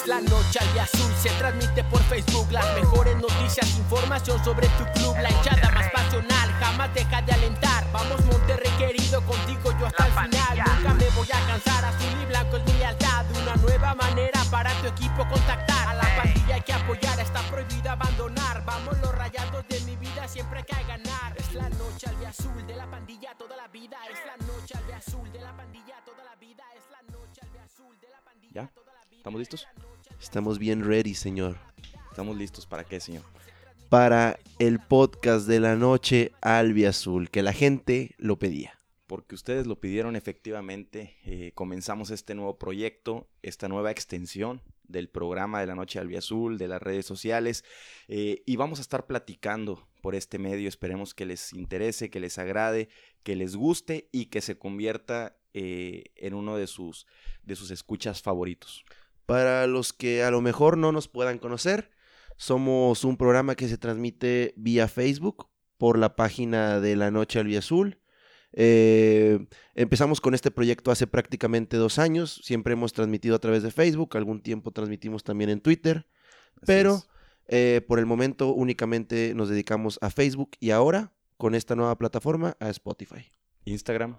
Es la noche al día azul, se transmite por Facebook las mejores noticias, información sobre tu club, la hinchada más pasional, jamás deja de alentar. Vamos Monterrey querido, contigo yo hasta el final. Nunca me voy a cansar, azul y blanco es mi lealtad. Una nueva manera para tu equipo contactar. A la pandilla hay que apoyar, está prohibido abandonar. Vamos los rayados de mi vida, siempre hay que ganar. Es la noche al día azul de la pandilla toda la vida. Es la noche al día azul de la pandilla toda la vida. Es la noche al día azul de la pandilla ¿Ya? toda la vida. ¿Estamos listos? Estamos bien ready, señor. ¿Estamos listos para qué, señor? Para el podcast de la noche albiazul, que la gente lo pedía. Porque ustedes lo pidieron efectivamente, eh, comenzamos este nuevo proyecto, esta nueva extensión del programa de la Noche Albiazul, de las redes sociales, eh, y vamos a estar platicando por este medio, esperemos que les interese, que les agrade, que les guste y que se convierta eh, en uno de sus, de sus escuchas favoritos. Para los que a lo mejor no nos puedan conocer, somos un programa que se transmite vía Facebook por la página de la Noche Albiazul. Eh, empezamos con este proyecto hace prácticamente dos años. Siempre hemos transmitido a través de Facebook. Algún tiempo transmitimos también en Twitter. Así Pero eh, por el momento únicamente nos dedicamos a Facebook y ahora, con esta nueva plataforma, a Spotify. Instagram,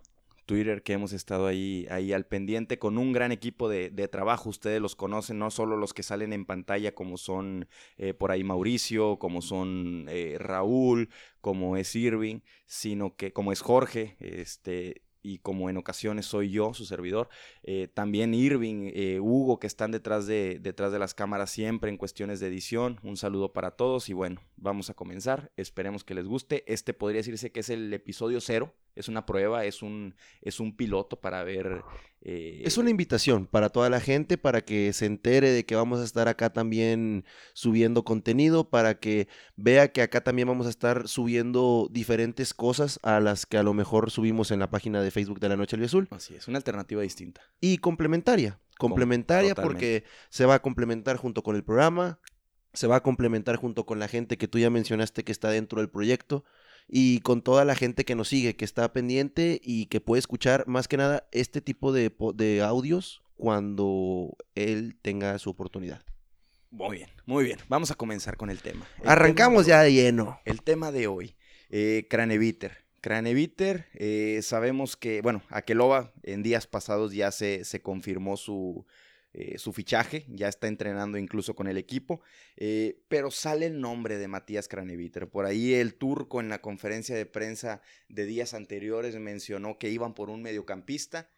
Twitter, que hemos estado ahí, ahí al pendiente con un gran equipo de, trabajo. Ustedes los conocen, no solo los que salen en pantalla, como son eh, por ahí Mauricio, como son eh, Raúl, como es Irving, sino que como es Jorge, este. Y como en ocasiones soy yo, su servidor, eh, también Irving, eh, Hugo, que están detrás de, detrás de las cámaras siempre en cuestiones de edición. Un saludo para todos y bueno, vamos a comenzar. Esperemos que les guste. Este podría decirse que es el episodio cero. Es una prueba, es un, es un piloto para ver. eh, Es una invitación para toda la gente, para que se entere de que vamos a estar acá también subiendo contenido, para que vea que acá también vamos a estar subiendo diferentes cosas a las que a lo mejor subimos en la página de Facebook de la Noche al Azul. Así es, una alternativa distinta. Y complementaria, complementaria totalmente. porque se va a complementar junto con el programa, se va a complementar junto con la gente que tú ya mencionaste que está dentro del proyecto y con toda la gente que nos sigue, que está pendiente y que puede escuchar más que nada este tipo de, de audios cuando él tenga su oportunidad. Muy bien, muy bien. Vamos a comenzar con el tema. El Arrancamos tema ya de lleno. El tema de hoy, eh, Craneviter. Craneviter, eh, sabemos que, bueno, Akeloba en días pasados ya se, se confirmó su, eh, su fichaje, ya está entrenando incluso con el equipo, eh, pero sale el nombre de Matías Craneviter. Por ahí el turco en la conferencia de prensa de días anteriores mencionó que iban por un mediocampista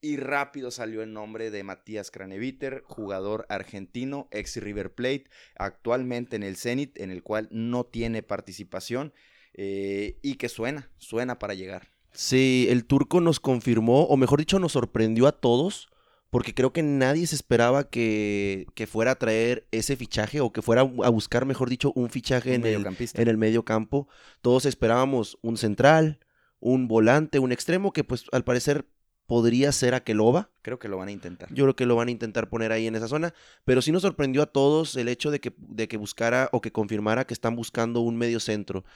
y rápido salió el nombre de Matías Craneviter, jugador argentino, ex River Plate, actualmente en el Zenit, en el cual no tiene participación eh, y que suena, suena para llegar. Sí, el turco nos confirmó, o mejor dicho, nos sorprendió a todos, porque creo que nadie se esperaba que, que fuera a traer ese fichaje o que fuera a buscar, mejor dicho, un fichaje Un en el, en el medio campo. Todos esperábamos un central, un volante, un extremo, que pues al parecer podría ser Akeloba. Creo que lo van a intentar. Yo creo que lo van a intentar poner ahí en esa zona. Pero sí nos sorprendió a todos el hecho de que, de que buscara o que confirmara que están buscando un medio centro.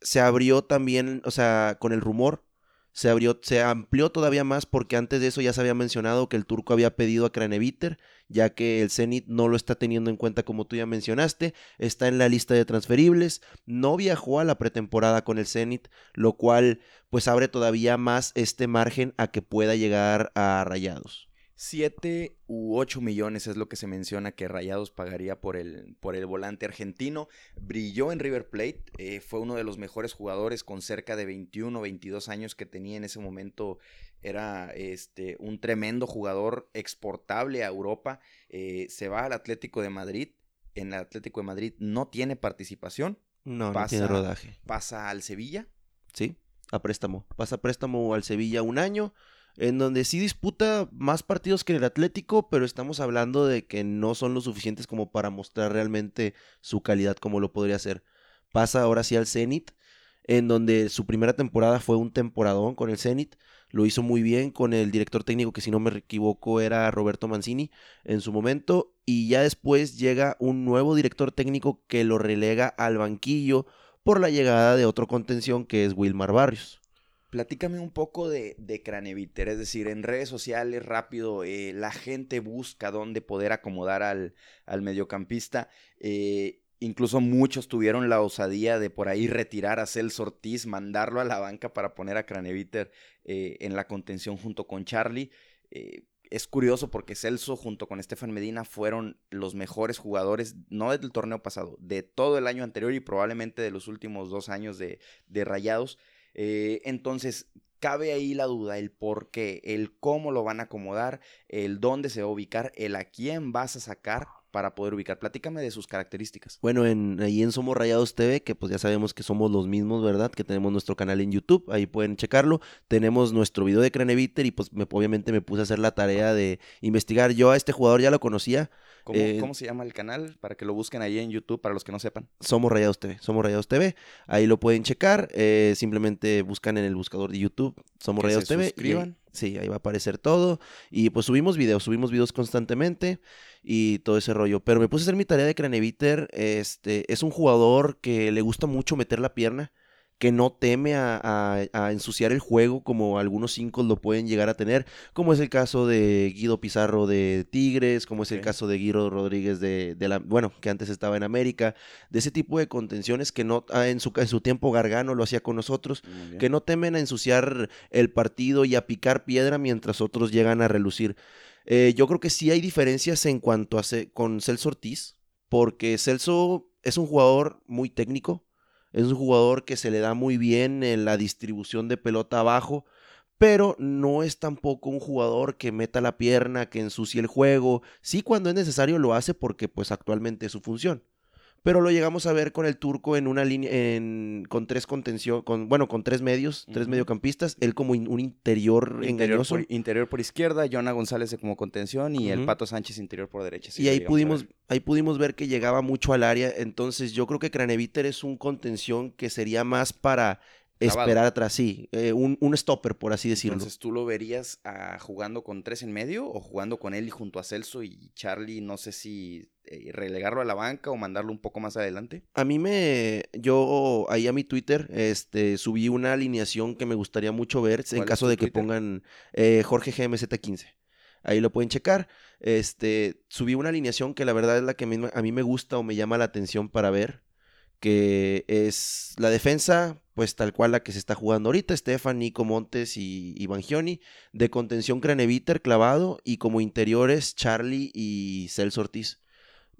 Se abrió también, o sea, con el rumor, se amplió todavía más porque antes de eso ya se había mencionado que el turco había pedido a Craneviter, ya que el Zenit no lo está teniendo en cuenta como tú ya mencionaste, está en la lista de transferibles, no viajó a la pretemporada con el Zenit, lo cual pues abre todavía más este margen a que pueda llegar a Rayados. 7 u 8 millones es lo que se menciona que Rayados pagaría por el, por el volante argentino. Brilló en River Plate, eh, fue uno de los mejores jugadores con cerca de 21 o 22 años que tenía en ese momento. Era este, un tremendo jugador exportable a Europa. Eh, se va al Atlético de Madrid. En el Atlético de Madrid no tiene participación. No, no Pasa- tiene rodaje. Pasa al Sevilla. Sí, a préstamo. Pasa a préstamo al Sevilla un año, en donde sí disputa más partidos que el Atlético, pero estamos hablando de que no son lo suficientes como para mostrar realmente su calidad como lo podría ser. Pasa ahora sí al Zenit, en donde su primera temporada fue un temporadón con el Zenit. Lo hizo muy bien con el director técnico, que si no me equivoco era Roberto Mancini en su momento. Y ya después llega un nuevo director técnico que lo relega al banquillo por la llegada de otro contención que es Wilmar Barrios. Platícame un poco de, de Craneviter, es decir, en redes sociales, rápido, eh, la gente busca dónde poder acomodar al, al mediocampista. Eh, incluso muchos tuvieron la osadía de por ahí retirar a Celso Ortiz, mandarlo a la banca para poner a Craneviter eh, en la contención junto con Charlie. es curioso porque Celso junto con Estefan Medina fueron los mejores jugadores, no del torneo pasado, de todo el año anterior y probablemente de los últimos dos años de, de Rayados. Eh, entonces, cabe ahí la duda, el por qué, el cómo lo van a acomodar, el dónde se va a ubicar, el a quién vas a sacar para poder ubicar. Platícame de sus características. Bueno, en, ahí en Somos Rayados TV, que pues ya sabemos que somos los mismos, ¿verdad? Que tenemos nuestro canal en YouTube, ahí pueden checarlo. Tenemos nuestro video de Craneviter y pues obviamente me puse a hacer la tarea de investigar. Yo a este jugador ya lo conocía, eh, ¿Cómo, se llama el canal? Para que lo busquen ahí en YouTube, para los que no sepan. Somos Rayados TV, Somos Rayados TV. Ahí lo pueden checar. Eh, simplemente buscan en el buscador de YouTube Somos Rayados TV. Suscriban. sí, ahí va a aparecer todo. Y pues subimos videos, subimos videos constantemente y todo ese rollo. Pero me puse a hacer mi tarea de Craneviter. Este, es un jugador que le gusta mucho meter la pierna que no teme a, ensuciar el juego como algunos cinco lo pueden llegar a tener, como es el caso de Guido Pizarro de Tigres, como es el caso de Guido Rodríguez de, la, bueno, que antes estaba en América, de ese tipo de contenciones que no, ah, en su, en su tiempo Gargano lo hacía con nosotros, que no temen a ensuciar el partido y a picar piedra mientras otros llegan a relucir. Eh, yo creo que sí hay diferencias en cuanto a con Celso Ortiz, porque Celso es un jugador muy técnico, es un jugador que se le da muy bien en la distribución de pelota abajo, pero no es tampoco un jugador que meta la pierna, que ensucie el juego. Sí, cuando es necesario lo hace porque pues actualmente es su función pero lo llegamos a ver con el turco en una línea, en, con tres contención, con, bueno, con tres medios, tres mediocampistas, él como un interior, engañoso. interior por izquierda, Jonah González como contención y el Pato Sánchez interior por derecha. y ahí pudimos, ahí pudimos ver que llegaba mucho al área, entonces yo creo que Craneviter es un contención que sería más para esperar atrás, sí, eh, un, un, stopper, por así decirlo. Entonces, ¿tú lo verías ah, jugando con tres en medio o jugando con él y junto a Celso y Charlie, no sé si eh, relegarlo a la banca o mandarlo un poco más adelante? A mí me, yo ahí a mi Twitter, este, subí una alineación que me gustaría mucho ver en caso de que pongan eh, Jorge GMZ15. Ahí lo pueden checar. Este, subí una alineación que la verdad es la que a mí me gusta o me llama la atención para ver que es la defensa, pues tal cual la que se está jugando ahorita, Estefan, Nico Montes y, y Bangioni, de contención Craneviter clavado y como interiores Charlie y Celso Ortiz.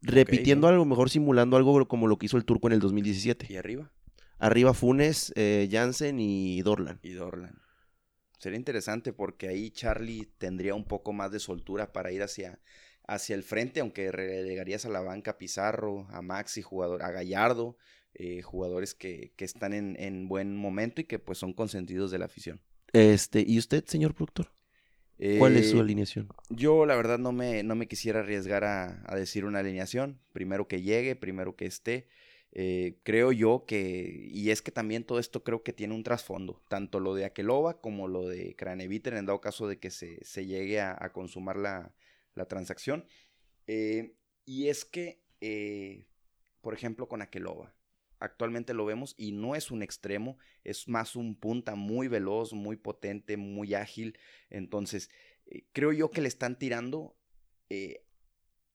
Repitiendo a lo mejor simulando algo como lo que hizo el turco en el 2017. ¿Y arriba? Arriba Funes, eh, Jansen y Dorlan. Y Dorlan. Sería interesante porque ahí Charlie tendría un poco más de soltura para ir hacia, hacia el frente, aunque relegarías a la banca a Pizarro, a Maxi, jugador, a Gallardo, eh, jugadores que, que están en, en, buen momento y que pues son consentidos de la afición. Este, ¿y usted, señor productor? ¿Cuál es su eh, alineación? Yo la verdad no me, no me quisiera arriesgar a, a, decir una alineación. Primero que llegue, primero que esté. Eh, creo yo que, y es que también todo esto creo que tiene un trasfondo, tanto lo de Aqueloba como lo de Craneviter en dado caso de que se, se llegue a, a consumar la, la transacción. Eh, y es que, eh, por ejemplo, con Aqueloba, actualmente lo vemos y no es un extremo, es más un punta muy veloz, muy potente, muy ágil. Entonces, eh, creo yo que le están tirando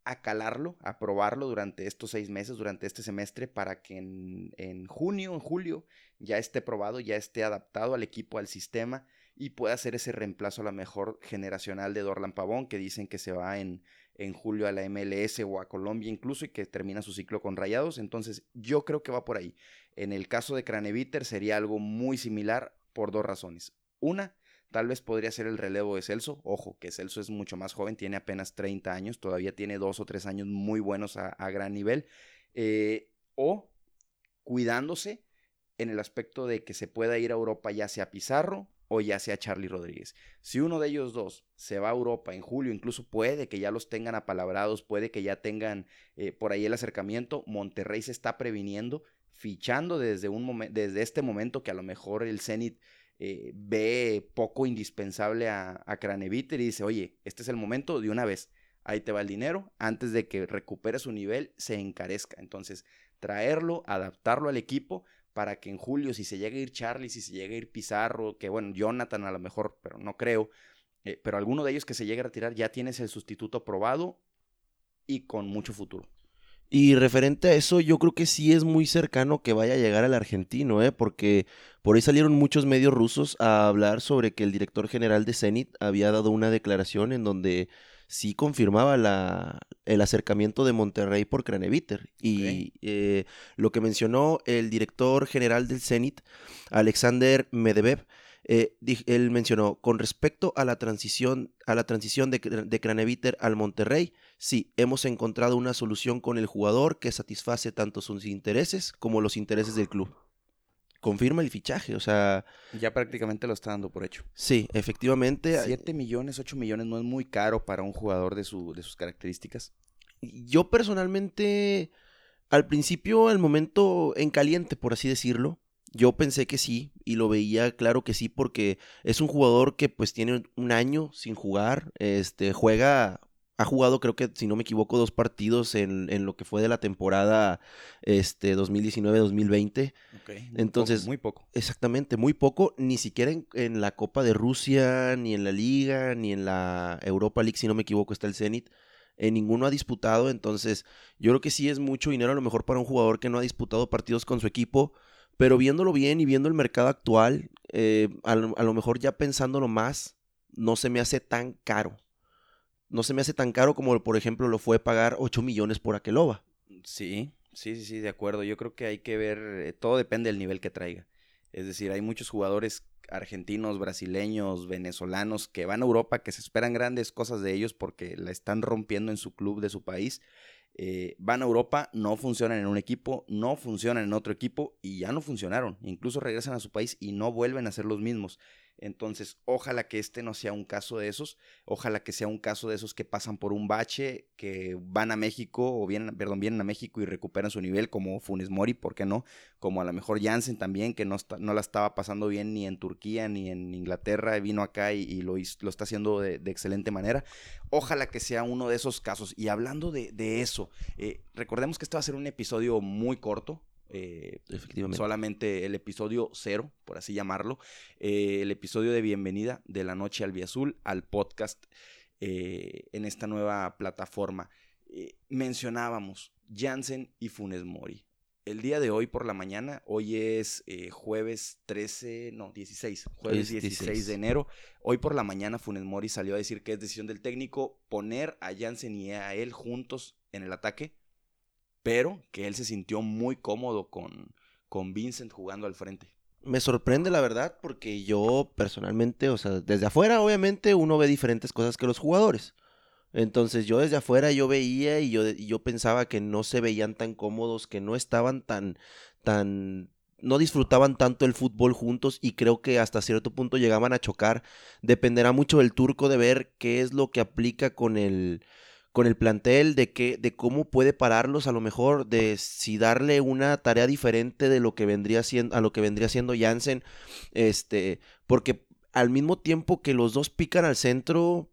a calarlo, a probarlo durante estos seis meses, durante este semestre, para que en, en, junio, en julio, ya esté probado, ya esté adaptado al equipo, al sistema y puede hacer ese reemplazo a la mejor generacional de Dorlan Pavón, que dicen que se va en, en julio a la MLS o a Colombia incluso y que termina su ciclo con Rayados. Entonces yo creo que va por ahí. En el caso de Craneviter sería algo muy similar por dos razones. Una, tal vez podría ser el relevo de Celso. Ojo, que Celso es mucho más joven, tiene apenas 30 años, todavía tiene dos o tres años muy buenos a, gran nivel. Eh, o cuidándose en el aspecto de que se pueda ir a Europa ya sea Pizarro o ya sea Charlie Rodríguez. Si uno de ellos dos se va a Europa en julio, incluso puede que ya los tengan apalabrados, puede que ya tengan eh, por ahí el acercamiento, Monterrey se está previniendo, fichando desde, un desde este momento que a lo mejor el Zenit eh, ve poco indispensable a, a Craneviter y dice, oye, este es el momento de una vez, ahí te va el dinero, antes de que recupere su nivel, se encarezca. Entonces, traerlo, adaptarlo al equipo para que en julio, si se llega a ir Charlie, si se llega a ir Pizarro, que bueno, Jonathan a lo mejor, pero no creo, eh, pero alguno de ellos que se llegue a retirar, ya tienes el sustituto probado y con mucho futuro. Y referente a eso, yo creo que sí es muy cercano que vaya a llegar al argentino, ¿eh? porque por ahí salieron muchos medios rusos a hablar sobre que el director general de Zenit había dado una declaración en donde sí confirmaba la, el acercamiento de Monterrey por Craneviter. Y eh, lo que mencionó el director general del Zenit, Alexander Medvedev, eh, él mencionó, con respecto a la transición, a la transición de, de Craneviter al Monterrey, sí, hemos encontrado una solución con el jugador que satisface tanto sus intereses como los intereses del club. Confirma el fichaje, o sea... Ya prácticamente lo está dando por hecho. Sí, efectivamente. 7 millones, 8 millones no es muy caro para un jugador de, su, de sus características. Yo personalmente, al principio, al momento en caliente, por así decirlo, yo pensé que sí, y lo veía claro que sí, porque es un jugador que pues tiene un año sin jugar, este, juega, ha jugado creo que, si no me equivoco, dos partidos en, en lo que fue de la temporada este, 2019-2020. Entonces, muy poco. Exactamente, muy poco, ni siquiera en, en, la Copa de Rusia, ni en la Liga, ni en la Europa League, si no me equivoco, está el Zenit. En ninguno ha disputado, entonces yo creo que sí es mucho dinero a lo mejor para un jugador que no ha disputado partidos con su equipo pero viéndolo bien y viendo el mercado actual, eh, a, lo, mejor ya pensándolo más, no se me hace tan caro. No se me hace tan caro como, por ejemplo, lo fue pagar 8 millones por Aqueloba. Sí, sí, sí, sí, de acuerdo. Yo creo que hay que ver, eh, todo depende del nivel que traiga. Es decir, hay muchos jugadores argentinos, brasileños, venezolanos que van a Europa, que se esperan grandes cosas de ellos porque la están rompiendo en su club de su país eh, van a Europa, no funcionan en un equipo, no funcionan en otro equipo y ya no funcionaron. Incluso regresan a su país y no vuelven a ser los mismos. Entonces, ojalá que este no sea un caso de esos, ojalá que sea un caso de esos que pasan por un bache, que van a México o vienen, perdón, vienen a México y recuperan su nivel, como Funes Mori, ¿por qué no? Como a lo mejor Jansen también, que no, no la estaba pasando bien ni en Turquía ni en Inglaterra, vino acá y, lo, lo, está haciendo de, excelente manera. Ojalá que sea uno de esos casos. Y hablando de, eso, eh, recordemos que este va a ser un episodio muy corto, eh, Efectivamente. Solamente el episodio cero, por así llamarlo. Eh, el episodio de bienvenida de la noche al Azul al podcast eh, en esta nueva plataforma. mencionábamos Jansen y Funes Mori. El día de hoy por la mañana, hoy es jueves 13, no, 16, jueves 16. de enero. Hoy por la mañana Funes Mori salió a decir que es decisión del técnico poner a Jansen y a él juntos en el ataque pero que él se sintió muy cómodo con, con Vincent jugando al frente. Me sorprende la verdad porque yo personalmente, o sea, desde afuera obviamente uno ve diferentes cosas que los jugadores. Entonces yo desde afuera yo veía y yo, yo pensaba que no se veían tan cómodos, que no estaban tan, tan, no disfrutaban tanto el fútbol juntos y creo que hasta cierto punto llegaban a chocar. Dependerá mucho del turco de ver qué es lo que aplica con el, con el plantel, de, que, de cómo puede pararlos, a lo mejor, de si darle una tarea diferente de lo que vendría siendo, a lo que vendría siendo Jansen, este, porque al mismo tiempo que los dos pican al centro,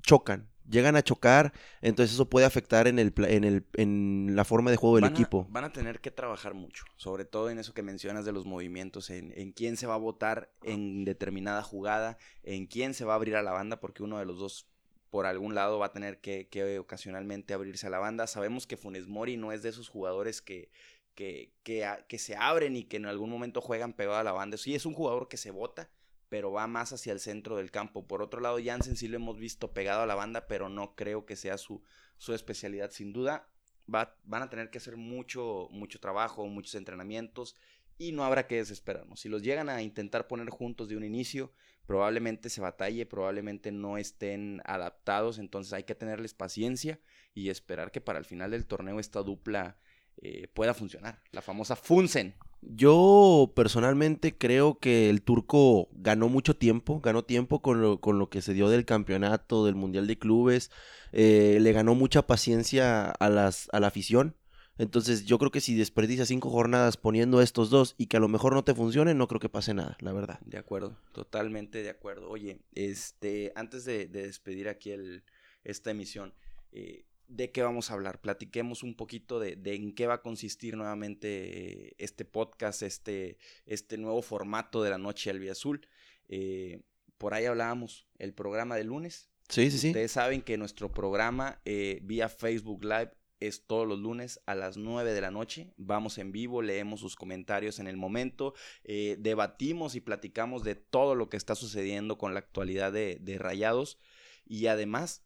chocan, llegan a chocar, entonces eso puede afectar en, el, en, el, en la forma de juego del equipo. Van a tener que trabajar mucho, sobre todo en eso que mencionas de los movimientos, en, en, quién se va a votar en determinada jugada, en quién se va a abrir a la banda, porque uno de los dos por algún lado va a tener que, ocasionalmente abrirse a la banda. Sabemos que Funes Mori no es de esos jugadores que, que, que, se abren y que en algún momento juegan pegado a la banda. Sí, es un jugador que se bota, pero va más hacia el centro del campo. Por otro lado, Jansen sí lo hemos visto pegado a la banda, pero no creo que sea su, su especialidad. Sin duda, va, van a tener que hacer mucho, mucho trabajo, muchos entrenamientos y no habrá que desesperarnos. Si los llegan a intentar poner juntos de un inicio, probablemente se batalle, probablemente no estén adaptados, entonces hay que tenerles paciencia y esperar que para el final del torneo esta dupla eh, pueda funcionar, la famosa Funsen. Yo personalmente creo que el turco ganó mucho tiempo, ganó tiempo con lo, con lo que se dio del campeonato, del Mundial de Clubes, eh, le ganó mucha paciencia a, las, a la afición. Entonces yo creo que si desperdicia cinco jornadas poniendo estos dos y que a lo mejor no te funcionen, no creo que pase nada, la verdad. De acuerdo, totalmente de acuerdo. Oye, este, antes de, despedir aquí el, esta emisión, eh, de qué vamos a hablar. Platiquemos un poquito de, en qué va a consistir nuevamente eh, este podcast, este, este nuevo formato de la noche albiazul. Eh, por ahí hablábamos el programa de lunes. Sí, sí, sí. Ustedes saben que nuestro programa eh, vía Facebook Live es todos los lunes a las 9 de la noche. Vamos en vivo, leemos sus comentarios en el momento, debatimos y platicamos de todo lo que está sucediendo con la actualidad de, de Rayados. Y además,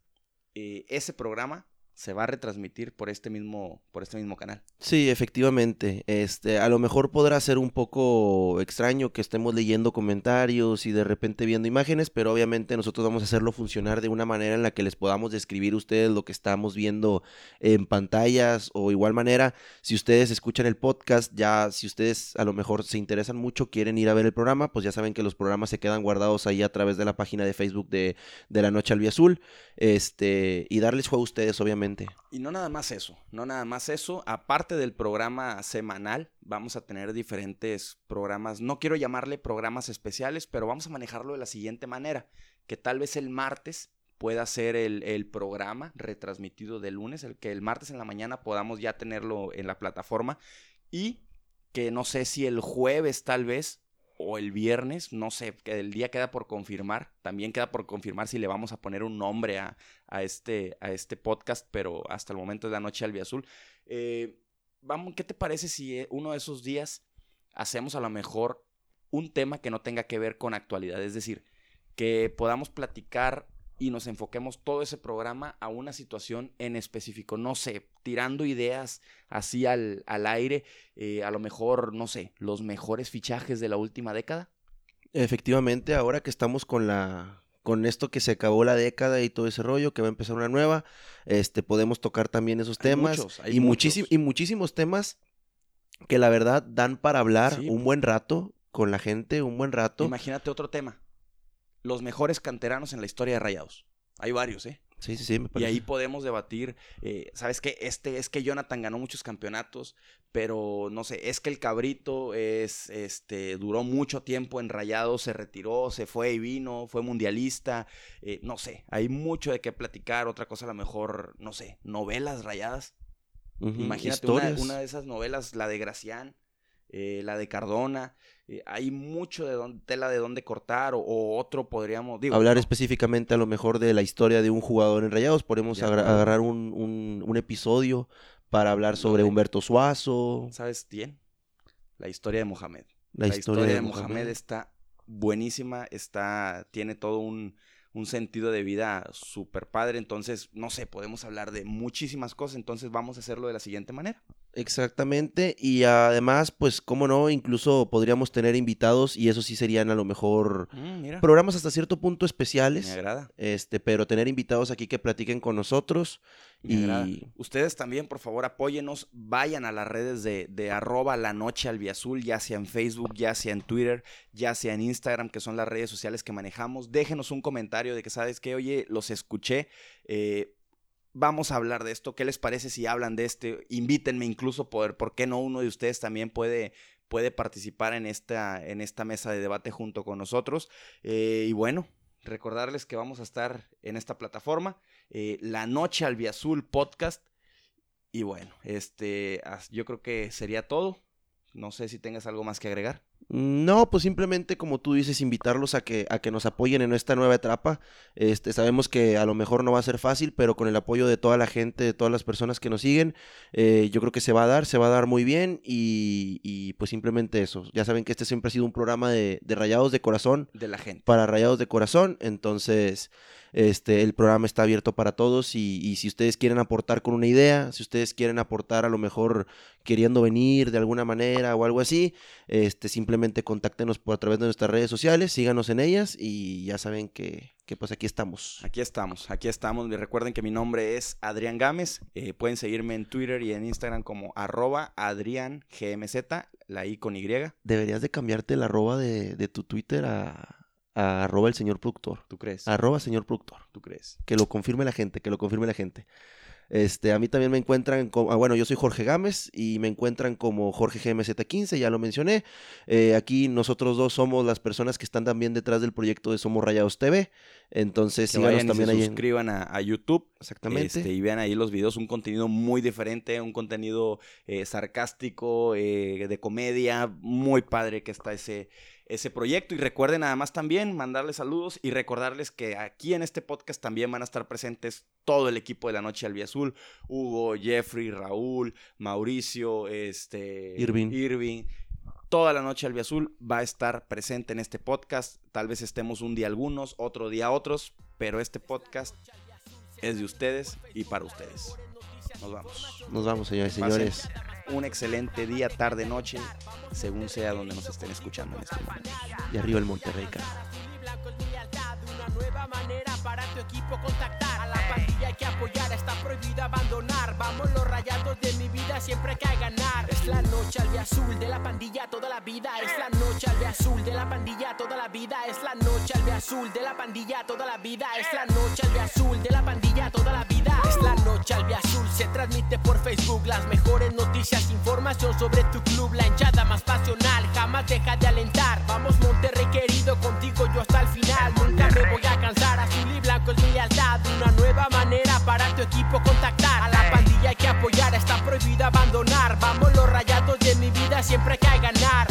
ese programa se va a retransmitir por este mismo, por este mismo canal. Sí, efectivamente. Este, a lo mejor podrá ser un poco extraño que estemos leyendo comentarios y de repente viendo imágenes, pero obviamente nosotros vamos a hacerlo funcionar de una manera en la que les podamos describir ustedes lo que estamos viendo en pantallas o igual manera, si ustedes escuchan el podcast, ya si ustedes a lo mejor se interesan mucho, quieren ir a ver el programa, pues ya saben que los programas se quedan guardados ahí a través de la página de Facebook de, de La Noche Azul, este, y darles juego a ustedes, obviamente y no nada más eso, no nada más eso. Aparte del programa semanal, vamos a tener diferentes programas. No quiero llamarle programas especiales, pero vamos a manejarlo de la siguiente manera. Que tal vez el martes pueda ser el, el, programa retransmitido de lunes, el que el martes en la mañana podamos ya tenerlo en la plataforma y que no sé si el jueves tal vez o el viernes, no sé, que el día queda por confirmar. También queda por confirmar si le vamos a poner un nombre a, este, a este podcast, pero hasta el momento es la noche al azul. Eh, vamos, ¿qué te parece si eh, uno de esos días hacemos a lo mejor un tema que no tenga que ver con actualidad? Es decir, que podamos platicar y nos enfoquemos todo ese programa a una situación en específico. No sé, tirando ideas así al, al aire, eh, a lo mejor, no sé, los mejores fichajes de la última década. Efectivamente, ahora que estamos con la con esto que se acabó la década y todo ese rollo, que va a empezar una nueva, este podemos tocar también esos temas y, muchísimos y muchísimos temas que la verdad dan para hablar un buen rato con la gente, un buen rato. Imagínate otro tema los mejores canteranos en la historia de Rayados. Hay varios, ¿eh? Sí, sí, sí, me Y ahí podemos debatir, eh, ¿sabes qué? Este, es que Jonathan ganó muchos campeonatos, pero no sé, es que el cabrito es, este, duró mucho tiempo en Rayados, se retiró, se fue y vino, fue mundialista, eh, no sé, hay mucho de qué platicar, otra cosa a lo mejor, no sé, novelas rayadas. Imagínate una, una, de esas novelas, la de Gracián, eh, la de Cardona. Eh, hay mucho de tela de dónde cortar o, otro podríamos... Hablar específicamente a lo mejor de la historia de un jugador en Rayados. Podemos agarrar un, un, episodio para hablar sobre Humberto Suazo. ¿Sabes quién? La historia de Mohamed. La, historia, de, Mohamed está buenísima, está, tiene todo un, un sentido de vida súper padre. Entonces, no sé, podemos hablar de muchísimas cosas. Entonces, vamos a hacerlo de la siguiente manera. Exactamente, y además, pues, cómo no, incluso podríamos tener invitados y eso sí serían a lo mejor mm, programas hasta cierto punto especiales. Me agrada. Este, pero tener invitados aquí que platiquen con nosotros. y ustedes también, por favor, apóyenos, vayan a las redes de, de arroba la noche albiazul, ya sea en Facebook, ya sea en Twitter, ya sea en Instagram, que son las redes sociales que manejamos. Déjenos un comentario de que sabes que, oye, los escuché. Eh, vamos a hablar de esto. ¿Qué les parece si hablan de este? Invítenme incluso, poder, ¿por qué no uno de ustedes también puede, puede participar en esta, en esta mesa de debate junto con nosotros? Eh, y bueno, recordarles que vamos a estar en esta plataforma, eh, La Noche Albiazul Podcast. Y bueno, este, yo creo que sería todo. No sé si tengas algo más que agregar. No, pues simplemente como tú dices, invitarlos a que, a que nos apoyen en esta nueva etapa. Este, sabemos que a lo mejor no va a ser fácil, pero con el apoyo de toda la gente, de todas las personas que nos siguen, eh, yo creo que se va a dar, se va a dar muy bien y, y, pues simplemente eso. Ya saben que este siempre ha sido un programa de, de rayados de corazón. De la gente. Para rayados de corazón, entonces este, el programa está abierto para todos y, si ustedes quieren aportar con una idea, si ustedes quieren aportar a lo mejor queriendo venir de alguna manera o algo así, este, simplemente contáctenos por a través de nuestras redes sociales, síganos en ellas y ya saben que, pues aquí estamos. Aquí estamos, aquí estamos. Recuerden que mi nombre es Adrián Gámez. Eh, pueden seguirme en Twitter y en Instagram como arroba AdriánGMZ, la I con Y. Deberías de cambiarte el arroba de, de tu Twitter a arroba el señor productor. ¿Tú crees? Arroba señor productor. ¿Tú crees? Que lo confirme la gente, que lo confirme la gente. Este, a mí también me encuentran como, ah, bueno, yo soy Jorge Gámez y me encuentran como Jorge GMZ15, ya lo mencioné. Eh, aquí nosotros dos somos las personas que están también detrás del proyecto de Somos Rayados TV. Entonces, que síganos vayan y también se ahí. en- suscriban a, a YouTube. Exactamente. este, y vean ahí los videos, un contenido muy diferente, un contenido eh, sarcástico, eh, de comedia, muy padre que está ese, ese proyecto. Y recuerden además también mandarles saludos y recordarles que aquí en este podcast también van a estar presentes todo el equipo de la Noche Albiazul, Hugo, Jeffrey, Raúl, Mauricio, este, Irving. Irving. Toda la noche Albiazul va a estar presente en este podcast. Tal vez estemos un día algunos, otro día otros, pero este podcast es de ustedes y para ustedes. Nos vamos. Nos vamos, señores y señores. Un excelente día, tarde, noche, según sea donde nos estén escuchando en este momento. Y arriba el Monterrey, carajo. Una nueva manera para tu equipo contactar. A la pandilla hay que apoyar, está prohibido abandonar. Vamos los rayados de mi vida, siempre hay que ganar. Es la noche al azul de la pandilla toda la vida. Es la noche al azul de la pandilla toda la vida. Es la noche al azul de la pandilla toda la vida. Es la noche al azul de la pandilla toda la vida. Es la noche al azul, se transmite por Facebook las mejores noticias, información sobre tu club, la hinchada más pasional, jamás deja de alentar. Vamos Monterrey querido, contigo yo hasta el final, nunca te voy a cansar. Azul y blanco es mi lealtad. Una nueva manera para tu equipo contactar. A la pandilla hay que apoyar, está prohibido abandonar. Vamos los rayados de mi vida, siempre hay que ganar.